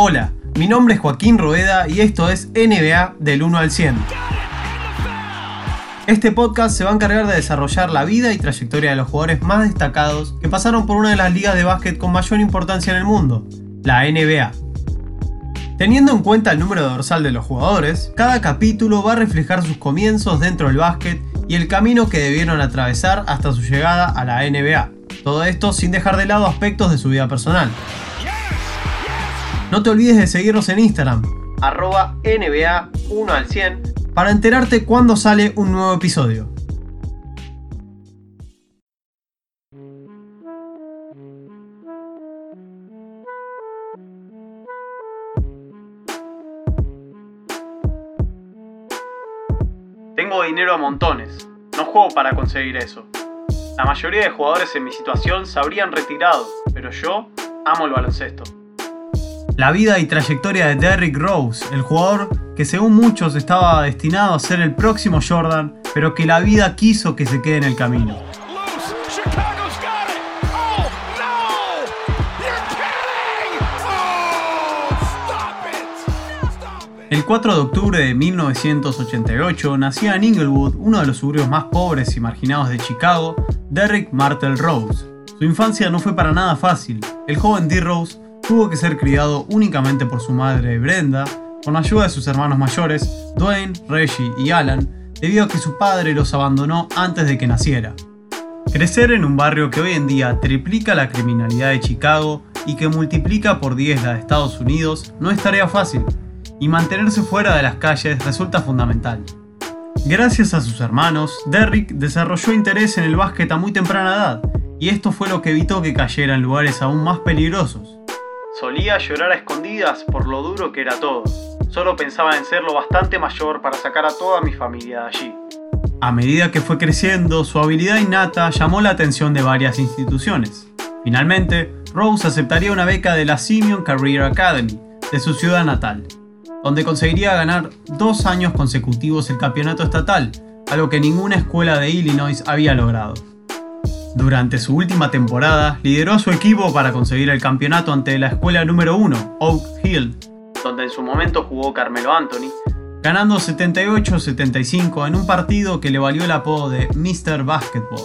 Hola, mi nombre es Joaquín Roeda y esto es NBA del 1 al 100. Este podcast se va a encargar de desarrollar la vida y trayectoria de los jugadores más destacados que pasaron por una de las ligas de básquet con mayor importancia en el mundo, la NBA. Teniendo en cuenta el número dorsal de los jugadores, cada capítulo va a reflejar sus comienzos dentro del básquet y el camino que debieron atravesar hasta su llegada a la NBA. Todo esto sin dejar de lado aspectos de su vida personal. No te olvides de seguirnos en Instagram, arroba NBA 1 al 100, para enterarte cuando sale un nuevo episodio. Tengo dinero a montones, no juego para conseguir eso. La mayoría de jugadores en mi situación se habrían retirado, pero yo amo el baloncesto. La vida y trayectoria de Derrick Rose, el jugador que según muchos estaba destinado a ser el próximo Jordan, pero que la vida quiso que se quede en el camino. El 4 de octubre de 1988 nacía en Inglewood, uno de los suburbios más pobres y marginados de Chicago, Derrick Martel Rose. Su infancia no fue para nada fácil. El joven D. Rose tuvo que ser criado únicamente por su madre Brenda, con ayuda de sus hermanos mayores, Dwayne, Reggie y Alan, debido a que su padre los abandonó antes de que naciera. Crecer en un barrio que hoy en día triplica la criminalidad de Chicago y que multiplica por 10 la de Estados Unidos no es tarea fácil, y mantenerse fuera de las calles resulta fundamental. Gracias a sus hermanos, Derrick desarrolló interés en el básquet a muy temprana edad, y esto fue lo que evitó que cayera en lugares aún más peligrosos. Solía llorar a escondidas por lo duro que era todo. Solo pensaba en ser lo bastante mayor para sacar a toda mi familia de allí. A medida que fue creciendo, su habilidad innata llamó la atención de varias instituciones. Finalmente, Rose aceptaría una beca de la Simeon Career Academy, de su ciudad natal, donde conseguiría ganar dos años consecutivos el campeonato estatal, algo que ninguna escuela de Illinois había logrado. Durante su última temporada, lideró a su equipo para conseguir el campeonato ante la escuela número 1, Oak Hill, donde en su momento jugó Carmelo Anthony, ganando 78-75 en un partido que le valió el apodo de Mr. Basketball.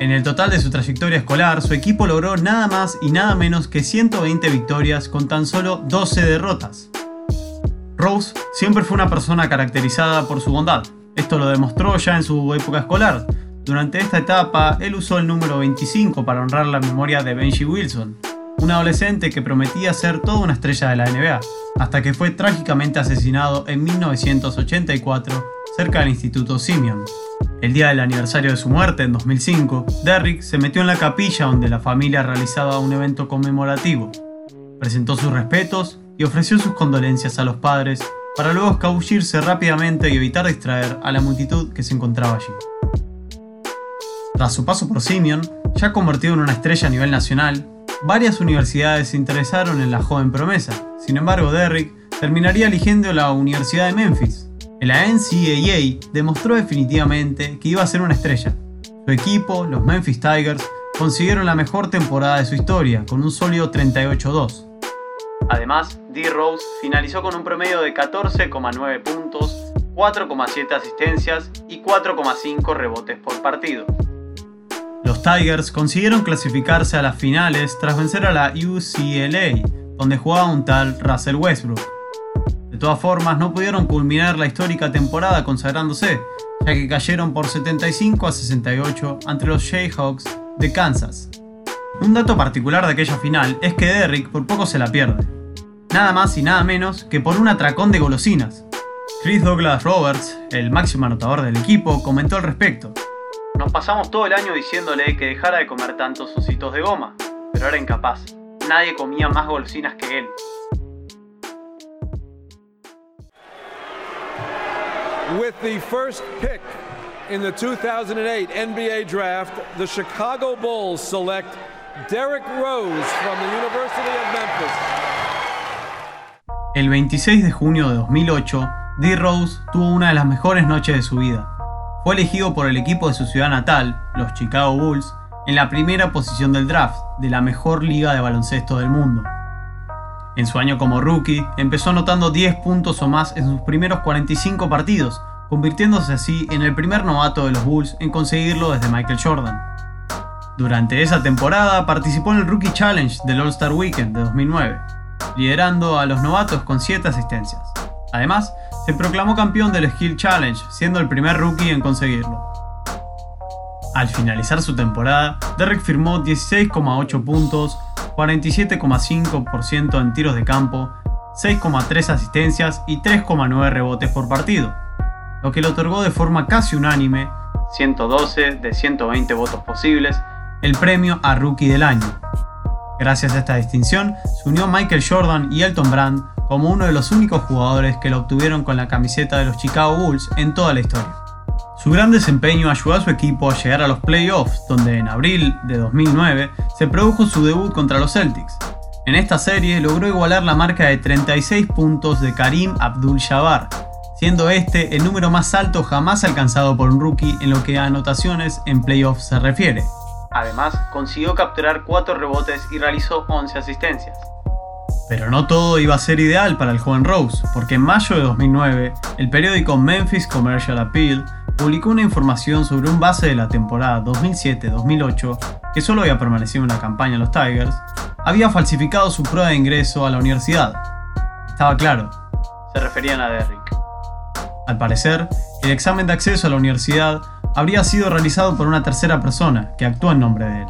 En el total de su trayectoria escolar, su equipo logró nada más y nada menos que 120 victorias con tan solo 12 derrotas. Rose siempre fue una persona caracterizada por su bondad. Esto lo demostró ya en su época escolar, durante esta etapa, él usó el número 25 para honrar la memoria de Benji Wilson, un adolescente que prometía ser toda una estrella de la NBA, hasta que fue trágicamente asesinado en 1984 cerca del Instituto Simeon. El día del aniversario de su muerte, en 2005, Derrick se metió en la capilla donde la familia realizaba un evento conmemorativo. Presentó sus respetos y ofreció sus condolencias a los padres para luego escabullirse rápidamente y evitar distraer a la multitud que se encontraba allí. Tras su paso por Simeon, ya convertido en una estrella a nivel nacional, varias universidades se interesaron en la joven promesa. Sin embargo, Derrick terminaría eligiendo la Universidad de Memphis. En la NCAA demostró definitivamente que iba a ser una estrella. Su equipo, los Memphis Tigers, consiguieron la mejor temporada de su historia, con un sólido 38-2. Además, D. Rose finalizó con un promedio de 14,9 puntos, 4,7 asistencias y 4,5 rebotes por partido. Los Tigers consiguieron clasificarse a las finales tras vencer a la UCLA, donde jugaba un tal Russell Westbrook. De todas formas, no pudieron culminar la histórica temporada consagrándose, ya que cayeron por 75 a 68 ante los Jayhawks de Kansas. Un dato particular de aquella final es que Derrick por poco se la pierde. Nada más y nada menos que por un atracón de golosinas. Chris Douglas Roberts, el máximo anotador del equipo, comentó al respecto. Nos pasamos todo el año diciéndole que dejara de comer tantos ositos de goma, pero era incapaz. Nadie comía más golosinas que él. With the first pick in the 2008 NBA draft, the Chicago Bulls select Derrick Rose from the University of Memphis. El 26 de junio de 2008, D. Rose tuvo una de las mejores noches de su vida. Fue elegido por el equipo de su ciudad natal, los Chicago Bulls, en la primera posición del draft de la mejor liga de baloncesto del mundo. En su año como rookie, empezó anotando 10 puntos o más en sus primeros 45 partidos, convirtiéndose así en el primer novato de los Bulls en conseguirlo desde Michael Jordan. Durante esa temporada participó en el Rookie Challenge del All-Star Weekend de 2009, liderando a los novatos con 7 asistencias. Además, se proclamó campeón del Skill Challenge, siendo el primer rookie en conseguirlo. Al finalizar su temporada, Derrick firmó 16,8 puntos, 47,5% en tiros de campo, 6,3 asistencias y 3,9 rebotes por partido, lo que le otorgó de forma casi unánime, 112 de 120 votos posibles, el premio a Rookie del Año. Gracias a esta distinción, se unió Michael Jordan y Elton Brand como uno de los únicos jugadores que lo obtuvieron con la camiseta de los Chicago Bulls en toda la historia. Su gran desempeño ayudó a su equipo a llegar a los playoffs, donde en abril de 2009 se produjo su debut contra los Celtics. En esta serie logró igualar la marca de 36 puntos de Karim Abdul-Jabbar, siendo este el número más alto jamás alcanzado por un rookie en lo que a anotaciones en playoffs se refiere. Además, consiguió capturar 4 rebotes y realizó 11 asistencias. Pero no todo iba a ser ideal para el joven Rose, porque en mayo de 2009, el periódico Memphis Commercial Appeal publicó una información sobre un base de la temporada 2007-2008, que solo había permanecido en la campaña en los Tigers, había falsificado su prueba de ingreso a la universidad. Estaba claro, se referían a Derrick. Al parecer, el examen de acceso a la universidad habría sido realizado por una tercera persona que actuó en nombre de él.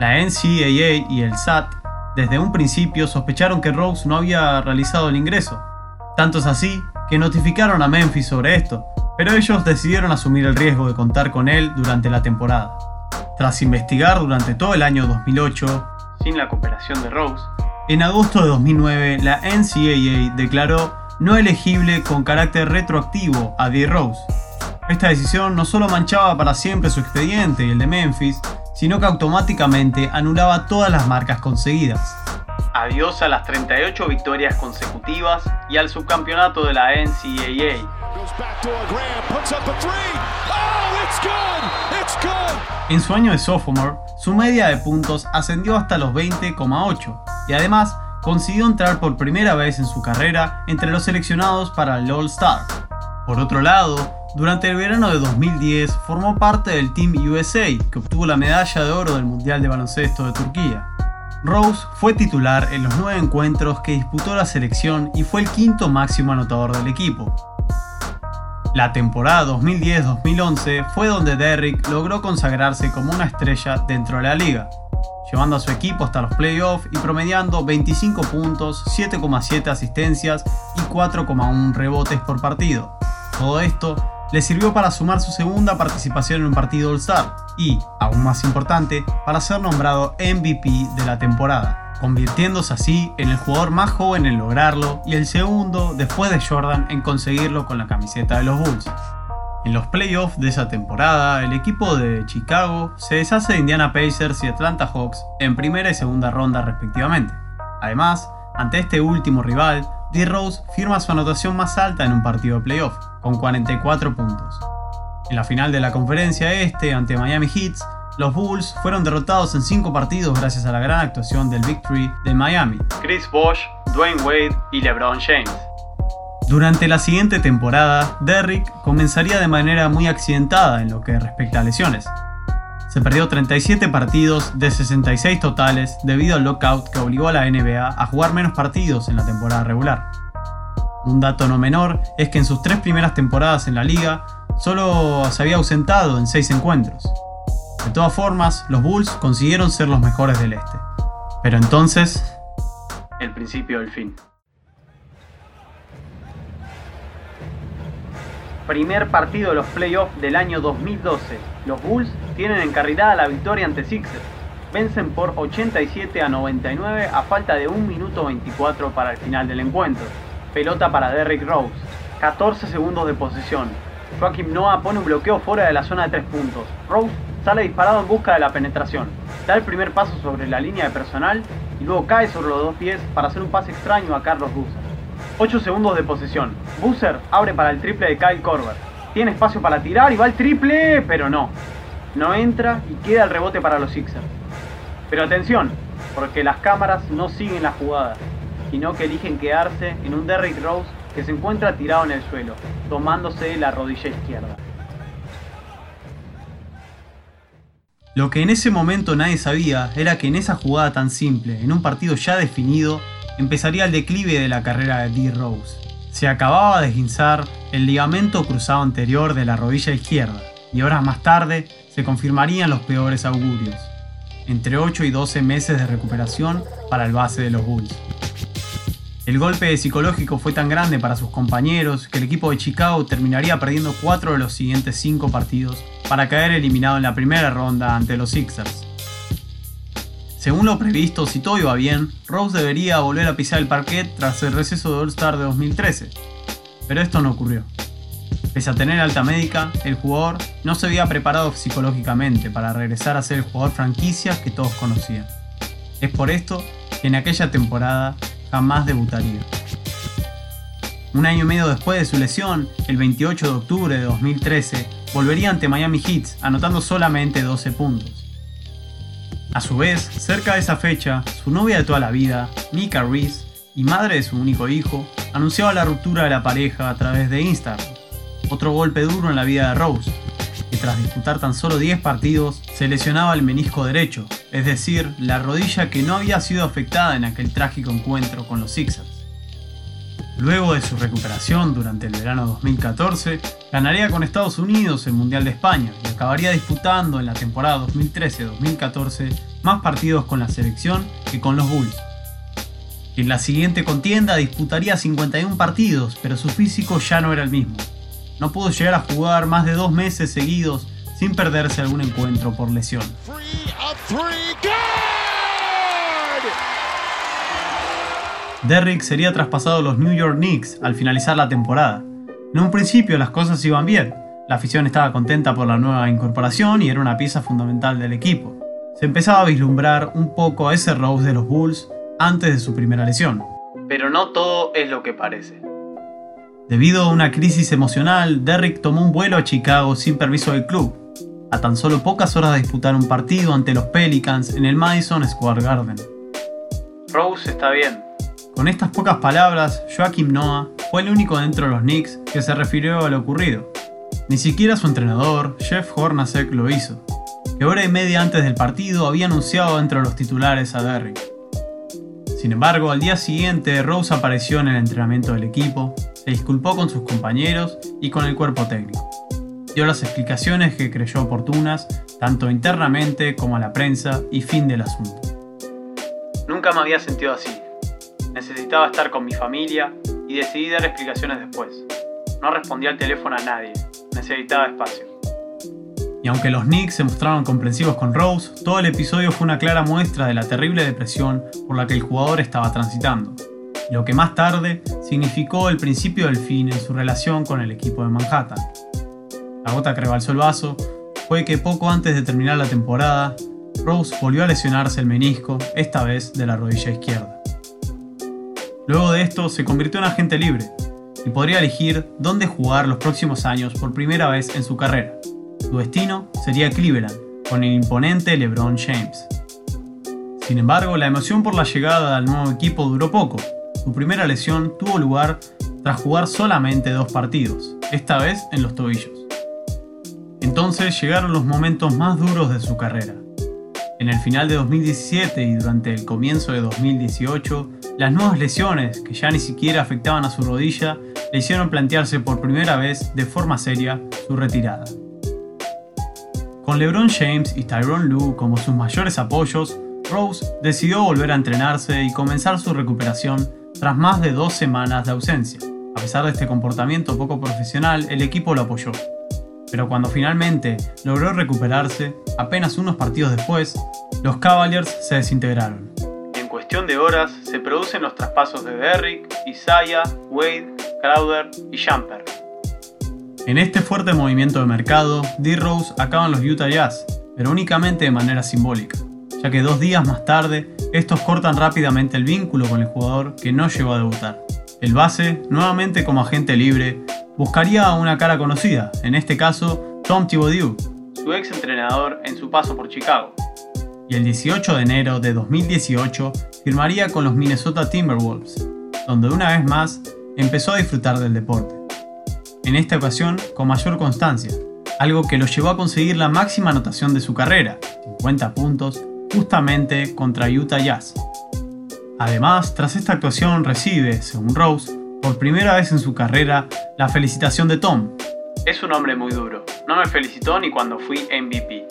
La NCAA y el SAT desde un principio sospecharon que Rose no había realizado el ingreso. Tanto es así que notificaron a Memphis sobre esto, pero ellos decidieron asumir el riesgo de contar con él durante la temporada. Tras investigar durante todo el año 2008, sin la cooperación de Rose, en agosto de 2009 la NCAA declaró no elegible con carácter retroactivo a D. Rose. Esta decisión no solo manchaba para siempre su expediente y el de Memphis, sino que automáticamente anulaba todas las marcas conseguidas. Adiós a las 38 victorias consecutivas y al subcampeonato de la NCAA. En su año de sophomore, su media de puntos ascendió hasta los 20,8 y además consiguió entrar por primera vez en su carrera entre los seleccionados para el All-Star. Por otro lado, durante el verano de 2010 formó parte del Team USA, que obtuvo la medalla de oro del Mundial de Baloncesto de Turquía. Rose fue titular en los nueve encuentros que disputó la selección y fue el quinto máximo anotador del equipo. La temporada 2010-2011 fue donde Derrick logró consagrarse como una estrella dentro de la liga, llevando a su equipo hasta los playoffs y promediando 25 puntos, 7,7 asistencias y 4,1 rebotes por partido. Todo esto le sirvió para sumar su segunda participación en un partido All-Star y, aún más importante, para ser nombrado MVP de la temporada, convirtiéndose así en el jugador más joven en lograrlo y el segundo después de Jordan en conseguirlo con la camiseta de los Bulls. En los playoffs de esa temporada, el equipo de Chicago se deshace de Indiana Pacers y Atlanta Hawks en primera y segunda ronda respectivamente. Además, ante este último rival, D. Rose firma su anotación más alta en un partido de playoff, con 44 puntos. En la final de la conferencia este ante Miami Heat, los Bulls fueron derrotados en 5 partidos gracias a la gran actuación del Victory de Miami, Chris Bosh, Dwayne Wade y LeBron James. Durante la siguiente temporada, Derrick comenzaría de manera muy accidentada en lo que respecta a lesiones. Se perdió 37 partidos de 66 totales debido al lockout que obligó a la NBA a jugar menos partidos en la temporada regular. Un dato no menor es que en sus tres primeras temporadas en la liga solo se había ausentado en 6 encuentros. De todas formas, los Bulls consiguieron ser los mejores del este. Pero entonces, el principio del fin. Primer partido de los playoffs del año 2012. Los Bulls tienen encarrilada la victoria ante Sixers. Vencen por 87 a 99 a falta de 1 minuto 24 para el final del encuentro. Pelota para Derrick Rose. 14 segundos de posesión. Joaquim Noah pone un bloqueo fuera de la zona de 3 puntos. Rose sale disparado en busca de la penetración. Da el primer paso sobre la línea de personal y luego cae sobre los dos pies para hacer un pase extraño a Carlos Boozer. 8 segundos de posesión. Boozer abre para el triple de Kyle Korver. Tiene espacio para tirar y va el triple, pero no. No entra y queda el rebote para los Sixers. Pero atención, porque las cámaras no siguen la jugada. sino que eligen quedarse en un Derrick Rose que se encuentra tirado en el suelo, tomándose la rodilla izquierda. Lo que en ese momento nadie sabía era que en esa jugada tan simple, en un partido ya definido, empezaría el declive de la carrera de D. Rose. Se acababa de esguinzar el ligamento cruzado anterior de la rodilla izquierda, y horas más tarde se confirmarían los peores augurios. Entre 8 y 12 meses de recuperación para el base de los Bulls. El golpe psicológico fue tan grande para sus compañeros que el equipo de Chicago terminaría perdiendo 4 de los siguientes 5 partidos para caer eliminado en la primera ronda ante los Sixers. Según lo previsto, si todo iba bien, Rose debería volver a pisar el parquet tras el receso de All-Star de 2013. Pero esto no ocurrió. Pese a tener alta médica, el jugador no se había preparado psicológicamente para regresar a ser el jugador franquicia que todos conocían. Es por esto que en aquella temporada jamás debutaría. Un año y medio después de su lesión, el 28 de octubre de 2013, volvería ante Miami Heat, anotando solamente 12 puntos. A su vez, cerca de esa fecha, su novia de toda la vida, Mika Reese, y madre de su único hijo, anunciaba la ruptura de la pareja a través de Instagram. Otro golpe duro en la vida de Rose, que tras disputar tan solo 10 partidos, se lesionaba el menisco derecho, es decir, la rodilla que no había sido afectada en aquel trágico encuentro con los Sixers. Luego de su recuperación durante el verano 2014, ganaría con Estados Unidos el Mundial de España y acabaría disputando en la temporada 2013-2014 más partidos con la selección que con los Bulls. En la siguiente contienda disputaría 51 partidos, pero su físico ya no era el mismo. No pudo llegar a jugar más de dos meses seguidos sin perderse algún encuentro por lesión. Derrick sería traspasado a los New York Knicks al finalizar la temporada. En un principio las cosas iban bien, la afición estaba contenta por la nueva incorporación y era una pieza fundamental del equipo. Se empezaba a vislumbrar un poco a ese Rose de los Bulls antes de su primera lesión. Pero no todo es lo que parece. Debido a una crisis emocional, Derrick tomó un vuelo a Chicago sin permiso del club, a tan solo pocas horas de disputar un partido ante los Pelicans en el Madison Square Garden. Rose está bien. Con estas pocas palabras, Joaquim Noah fue el único dentro de los Knicks que se refirió a lo ocurrido. Ni siquiera su entrenador, Jeff Hornacek, lo hizo, que hora y media antes del partido había anunciado entre los titulares a Derrick. Sin embargo, al día siguiente, Rose apareció en el entrenamiento del equipo, se disculpó con sus compañeros y con el cuerpo técnico. Dio las explicaciones que creyó oportunas, tanto internamente como a la prensa, y fin del asunto. Nunca me había sentido así. Necesitaba estar con mi familia y decidí dar explicaciones después. No respondí al teléfono a nadie. Necesitaba espacio. Y aunque los Knicks se mostraron comprensivos con Rose, todo el episodio fue una clara muestra de la terrible depresión por la que el jugador estaba transitando, lo que más tarde significó el principio del fin en su relación con el equipo de Manhattan. La gota que rebalsó el vaso fue que poco antes de terminar la temporada, Rose volvió a lesionarse el menisco, esta vez de la rodilla izquierda. Luego de esto se convirtió en agente libre y podría elegir dónde jugar los próximos años por primera vez en su carrera. Su destino sería Cleveland, con el imponente LeBron James. Sin embargo, la emoción por la llegada al nuevo equipo duró poco. Su primera lesión tuvo lugar tras jugar solamente dos partidos, esta vez en los tobillos. Entonces llegaron los momentos más duros de su carrera. En el final de 2017 y durante el comienzo de 2018, las nuevas lesiones, que ya ni siquiera afectaban a su rodilla, le hicieron plantearse por primera vez de forma seria su retirada. Con LeBron James y Tyrone Lue como sus mayores apoyos, Rose decidió volver a entrenarse y comenzar su recuperación tras más de dos semanas de ausencia. A pesar de este comportamiento poco profesional, el equipo lo apoyó. Pero cuando finalmente logró recuperarse, apenas unos partidos después, los Cavaliers se desintegraron. En cuestión de horas se producen los traspasos de Derrick, Isaiah, Wade, Crowder y Jumper. En este fuerte movimiento de mercado, D-Rose acaba en los Utah Jazz, pero únicamente de manera simbólica, ya que dos días más tarde, estos cortan rápidamente el vínculo con el jugador que no llegó a debutar. El base, nuevamente como agente libre, buscaría a una cara conocida, en este caso Tom Thibodeau, su ex entrenador en su paso por Chicago. y el 18 de enero de 2018 firmaría con los Minnesota Timberwolves, donde una vez más empezó a disfrutar del deporte. En esta ocasión con mayor constancia, algo que lo llevó a conseguir la máxima anotación de su carrera, 50 puntos, justamente contra Utah Jazz. Además, tras esta actuación recibe, según Rose, por primera vez en su carrera, la felicitación de Tom. Es un hombre muy duro, no me felicitó ni cuando fui MVP.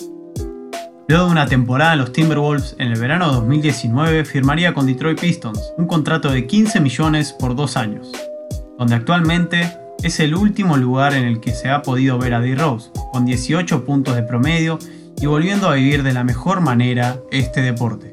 Luego de una temporada en los Timberwolves, en el verano de 2019 firmaría con Detroit Pistons un contrato de 15 millones por dos años, donde actualmente es el último lugar en el que se ha podido ver a D-Rose, con 18 puntos de promedio y volviendo a vivir de la mejor manera este deporte.